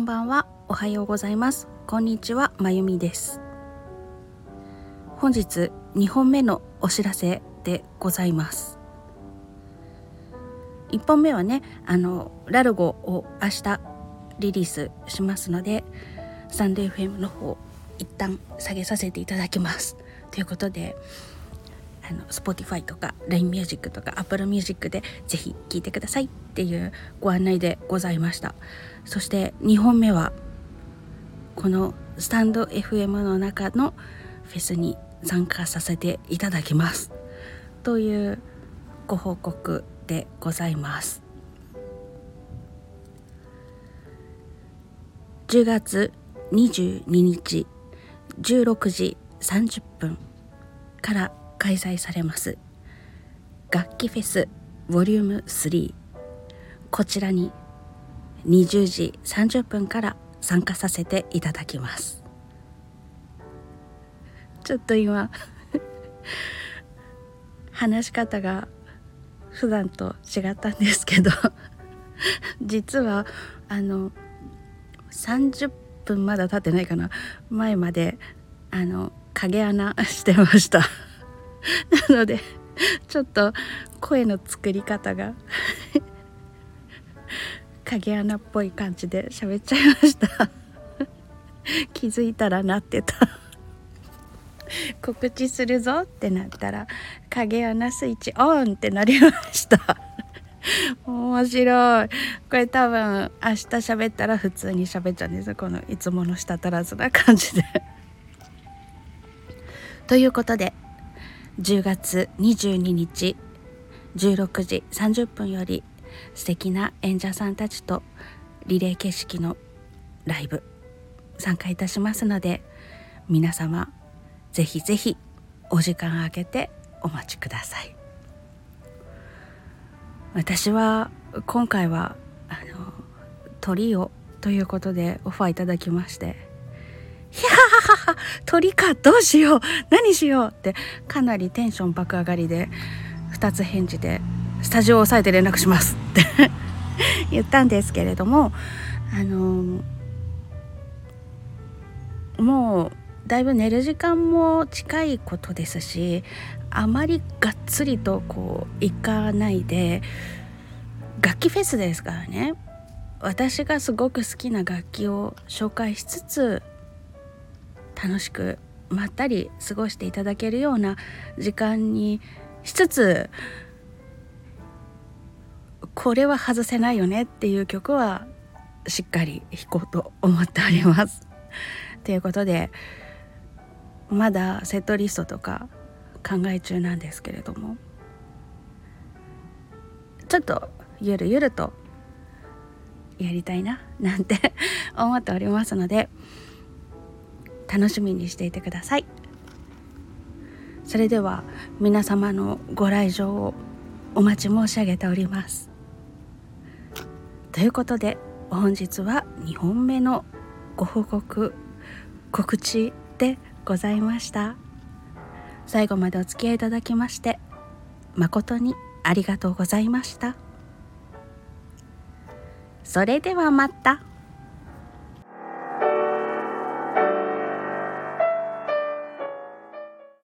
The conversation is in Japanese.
んばんは。おはようございます。こんにちは。まゆみです。本日2本目のお知らせでございます。1本目はねあのラルゴを明日リリースしますのでサンデー FM の方一旦下げさせていただきます。ということであの Spotify とか LINE Music とか Apple Music でぜひ聴いてください。っていうご案内でございました。そして2本目はこのスタンド FM の中のフェスに参加させていただきます。というご報告でございます。10月22日16時30分から開催されます。楽器フェス Vol.3 こちらに20時30分から参加させていただきます。ちょっと今 話し方が普段と違ったんですけど 実はあの30分まだ経ってないかな。前まであの影穴してました。なのでちょっと声の作り方が影穴っぽい感じで喋っちゃいました。気づいたらなってた。告知するぞってなったら影穴スイッチオンってなりました。面白い。これ多分明日喋ったら普通に喋っちゃうんですこのいつもの舌足らずな感じで。ということで10月22日16時30分より素敵な演者さんたちとリレー形式のライブ参加いたしますので皆様ぜひぜひお時間空けてお待ちください。私は今回はあのトリオということでオファーいただきまして「ひゃははは鳥かどうしよう。何しよう」ってかなりテンション爆上がりで2つ返事で「スタジオを押さえて連絡します」って。言ったんですけれどもあのもうだいぶ寝る時間も近いことですしあまりがっつりとこう行かないで楽器フェスですからね。私がすごく好きな楽器を紹介しつつ楽しくまったり過ごしていただけるような時間にしつつこれは外せないよねっていう曲はしっかり弾こうと思っております。ということでまだセットリストとか考え中なんですけれどもちょっとゆるゆるとやりたいななんて 思っておりますので楽しみにしていてください。それでは皆様のご来場をお待ち申し上げております。ということで本日は2本目のご報告告知でございました。最後までお付き合いいただきまして誠にありがとうございました。それではまた。